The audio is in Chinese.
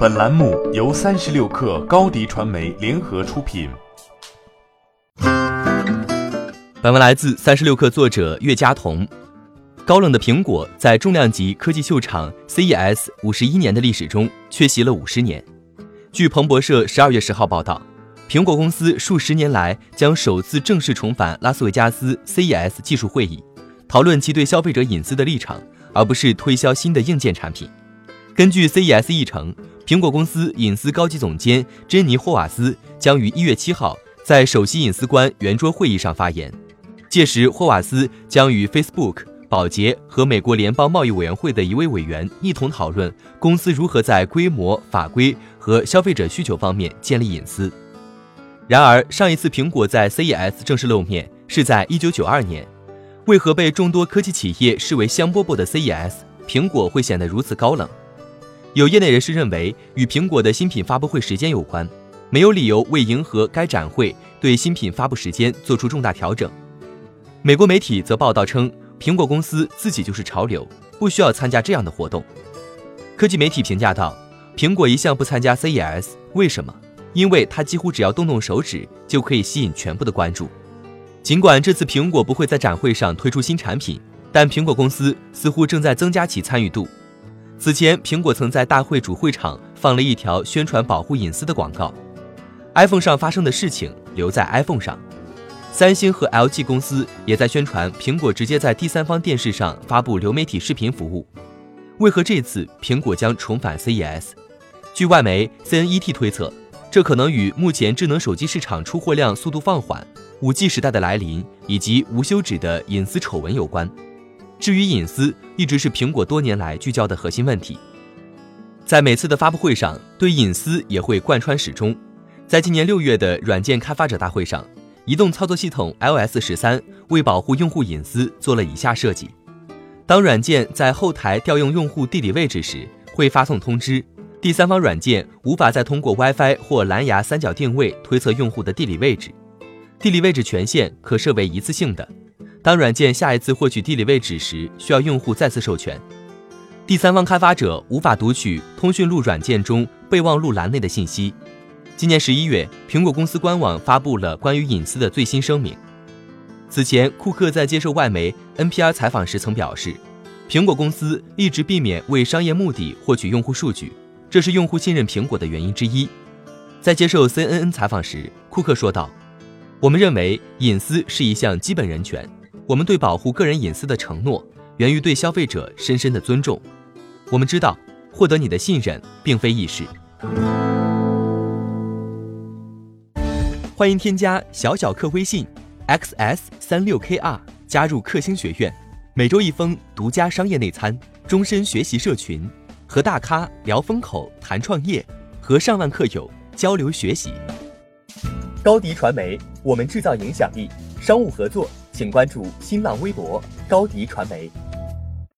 本栏目由三十六氪高低传媒联合出品。本文来自三十六氪作者岳佳彤。高冷的苹果在重量级科技秀场 CES 五十一年的历史中缺席了五十年。据彭博社十二月十号报道，苹果公司数十年来将首次正式重返拉斯维加斯 CES 技术会议，讨论其对消费者隐私的立场，而不是推销新的硬件产品。根据 CES 议程。苹果公司隐私高级总监珍妮·霍瓦斯将于一月七号在首席隐私官圆桌会议上发言，届时霍瓦斯将与 Facebook、宝洁和美国联邦贸易委员会的一位委员一同讨论公司如何在规模、法规和消费者需求方面建立隐私。然而，上一次苹果在 CES 正式露面是在一九九二年，为何被众多科技企业视为香饽饽的 CES，苹果会显得如此高冷？有业内人士认为，与苹果的新品发布会时间有关，没有理由为迎合该展会对新品发布时间做出重大调整。美国媒体则报道称，苹果公司自己就是潮流，不需要参加这样的活动。科技媒体评价道：“苹果一向不参加 CES，为什么？因为它几乎只要动动手指就可以吸引全部的关注。尽管这次苹果不会在展会上推出新产品，但苹果公司似乎正在增加其参与度。”此前，苹果曾在大会主会场放了一条宣传保护隐私的广告。iPhone 上发生的事情留在 iPhone 上。三星和 LG 公司也在宣传苹果直接在第三方电视上发布流媒体视频服务。为何这次苹果将重返 CES？据外媒 CNET 推测，这可能与目前智能手机市场出货量速度放缓、5G 时代的来临以及无休止的隐私丑闻有关。至于隐私，一直是苹果多年来聚焦的核心问题。在每次的发布会上，对隐私也会贯穿始终。在今年六月的软件开发者大会上，移动操作系统 iOS 十三为保护用户隐私做了以下设计：当软件在后台调用用户地理位置时，会发送通知，第三方软件无法再通过 WiFi 或蓝牙三角定位推测用户的地理位置。地理位置权限可设为一次性的。当软件下一次获取地理位置时，需要用户再次授权。第三方开发者无法读取通讯录软件中备忘录栏内的信息。今年十一月，苹果公司官网发布了关于隐私的最新声明。此前，库克在接受外媒 NPR 采访时曾表示，苹果公司一直避免为商业目的获取用户数据，这是用户信任苹果的原因之一。在接受 CNN 采访时，库克说道：“我们认为隐私是一项基本人权。”我们对保护个人隐私的承诺源于对消费者深深的尊重。我们知道，获得你的信任并非易事。欢迎添加小小客微信，xs 三六 kr，加入克星学院，每周一封独家商业内参，终身学习社群，和大咖聊风口、谈创业，和上万客友交流学习。高迪传媒，我们制造影响力。商务合作。请关注新浪微博高迪传媒。